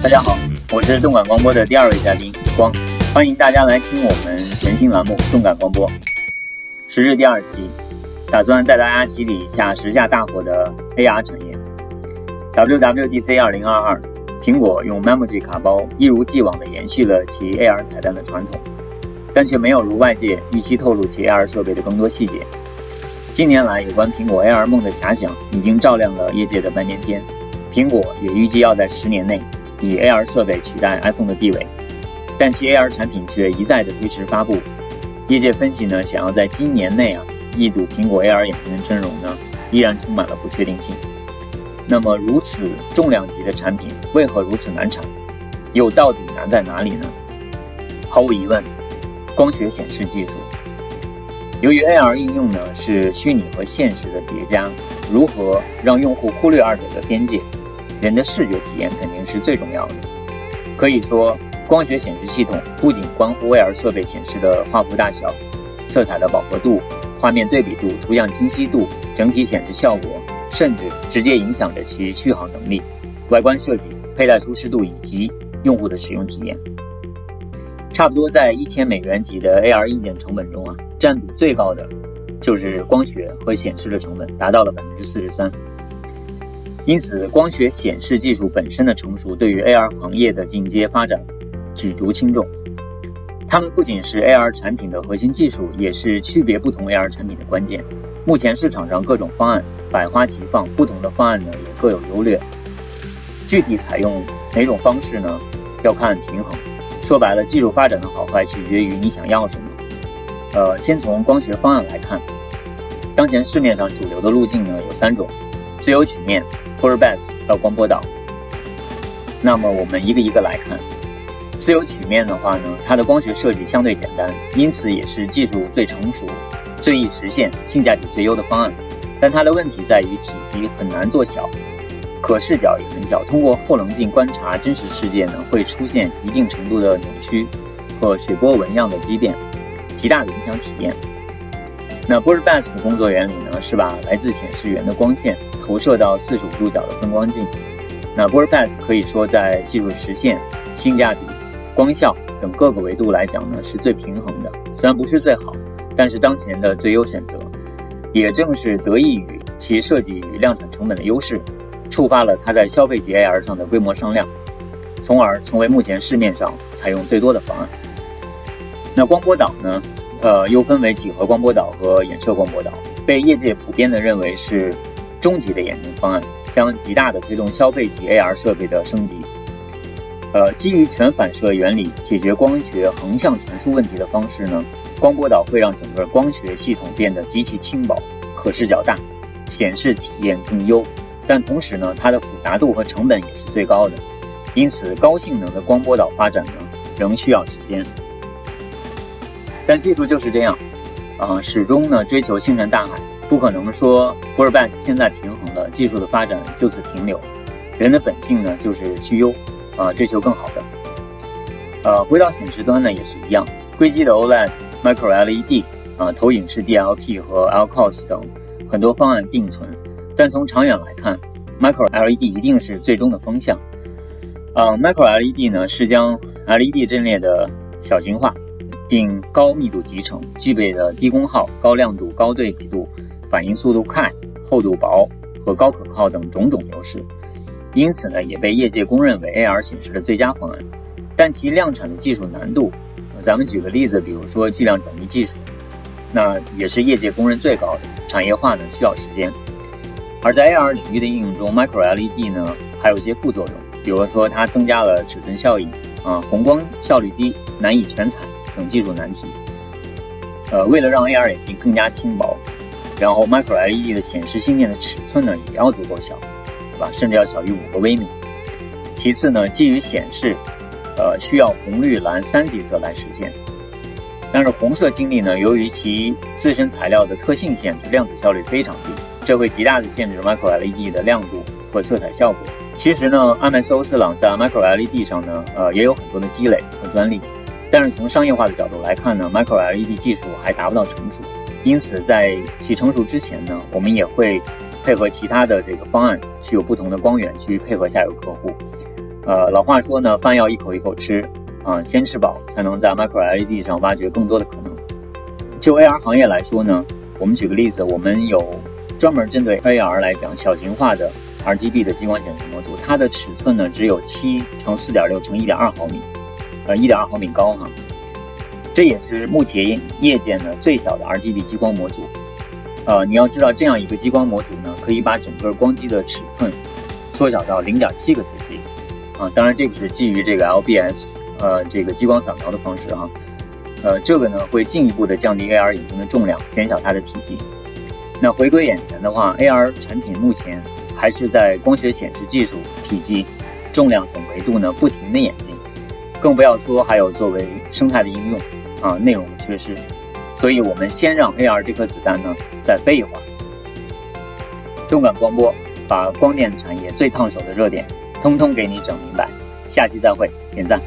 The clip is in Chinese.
大家好，我是动感光波的第二位嘉宾光，欢迎大家来听我们全新栏目《动感光波》。时日第二期，打算带大家洗礼一下时下大火的 AR 产业。WWDC 2022，苹果用 Memoji 卡包一如既往地延续了其 AR 彩蛋的传统，但却没有如外界预期透露其 AR 设备的更多细节。近年来，有关苹果 AR 梦的遐想已经照亮了业界的半边天，苹果也预计要在十年内。以 AR 设备取代 iPhone 的地位，但其 AR 产品却一再的推迟发布。业界分析呢，想要在今年内啊一睹苹果 AR 眼镜的真容呢，依然充满了不确定性。那么如此重量级的产品为何如此难产？又到底难在哪里呢？毫无疑问，光学显示技术。由于 AR 应用呢是虚拟和现实的叠加，如何让用户忽略二者的边界？人的视觉体验肯定是最重要的。可以说，光学显示系统不仅关乎 AR 设备显示的画幅大小、色彩的饱和度、画面对比度、图像清晰度、整体显示效果，甚至直接影响着其续航能力、外观设计、佩戴舒适度以及用户的使用体验。差不多在一千美元级的 AR 硬件成本中啊，占比最高的就是光学和显示的成本，达到了百分之四十三。因此，光学显示技术本身的成熟，对于 AR 行业的进阶发展举足轻重。它们不仅是 AR 产品的核心技术，也是区别不同 AR 产品的关键。目前市场上各种方案百花齐放，不同的方案呢也各有优劣。具体采用哪种方式呢？要看平衡。说白了，技术发展的好坏取决于你想要什么。呃，先从光学方案来看，当前市面上主流的路径呢有三种：自由曲面。b o r b a s 到光波导，那么我们一个一个来看。自由曲面的话呢，它的光学设计相对简单，因此也是技术最成熟、最易实现、性价比最优的方案。但它的问题在于体积很难做小，可视角也很小。通过后棱镜观察真实世界呢，会出现一定程度的扭曲和水波纹样的畸变，极大的影响体验。那 b o r b a s 的工作原理呢，是把来自显示源的光线。投射到四十五度角的分光镜，那 b o r p a s 可以说在技术实现、性价比、光效等各个维度来讲呢是最平衡的。虽然不是最好，但是当前的最优选择。也正是得益于其设计与量产成本的优势，触发了它在消费级 AR 上的规模商量，从而成为目前市面上采用最多的方案。那光波导呢？呃，又分为几何光波导和衍射光波导，被业界普遍的认为是。终极的眼镜方案将极大的推动消费级 AR 设备的升级。呃，基于全反射原理解决光学横向传输问题的方式呢，光波导会让整个光学系统变得极其轻薄，可视角大，显示体验更优。但同时呢，它的复杂度和成本也是最高的。因此，高性能的光波导发展呢，仍需要时间。但技术就是这样，啊，始终呢追求星辰大海。不可能说 b o r b a s 现在平衡了，技术的发展就此停留。人的本性呢，就是去优，啊，追求更好的。呃，回到显示端呢，也是一样，硅基的 OLED、Micro LED、啊，投影式 DLP 和 LCOS 等很多方案并存。但从长远来看，Micro LED 一定是最终的风向。啊，Micro LED 呢，是将 LED 阵列的小型化，并高密度集成，具备的低功耗、高亮度、高对比度。反应速度快、厚度薄和高可靠等种种优势，因此呢，也被业界公认为 AR 显示的最佳方案。但其量产的技术难度，咱们举个例子，比如说巨量转移技术，那也是业界公认最高的。产业化呢需要时间。而在 AR 领域的应用中，Micro LED 呢还有一些副作用，比如说它增加了尺寸效应啊、红光效率低、难以全彩等技术难题。呃，为了让 AR 眼镜更加轻薄。然后，Micro LED 的显示芯片的尺寸呢，也要足够小，对吧？甚至要小于五个微米。其次呢，基于显示，呃，需要红、绿、蓝三级色来实现。但是红色晶粒呢，由于其自身材料的特性限制，量子效率非常低，这会极大的限制 Micro LED 的亮度和色彩效果。其实呢，阿麦斯欧司朗在 Micro LED 上呢，呃，也有很多的积累和专利。但是从商业化的角度来看呢，Micro LED 技术还达不到成熟。因此，在其成熟之前呢，我们也会配合其他的这个方案，去有不同的光源去配合下游客户。呃，老话说呢，饭要一口一口吃啊，先吃饱才能在 Micro LED 上挖掘更多的可能。就 AR 行业来说呢，我们举个例子，我们有专门针对 AR 来讲小型化的 RGB 的激光显示模组，它的尺寸呢只有七乘四点六乘一点二毫米，呃，一点二毫米高哈。这也是目前业界呢最小的 RGB 激光模组。呃，你要知道，这样一个激光模组呢，可以把整个光机的尺寸缩小到零点七个 cc。啊，当然这个是基于这个 LBS，呃，这个激光扫描的方式哈，呃，这个呢会进一步的降低 AR 眼镜的重量，减小它的体积。那回归眼前的话，AR 产品目前还是在光学显示技术、体积、重量等维度呢不停的演进，更不要说还有作为生态的应用啊，内容的缺失。所以我们先让 AR 这颗子弹呢再飞一会儿。动感光波把光电产业最烫手的热点。通通给你整明白，下期再会，点赞。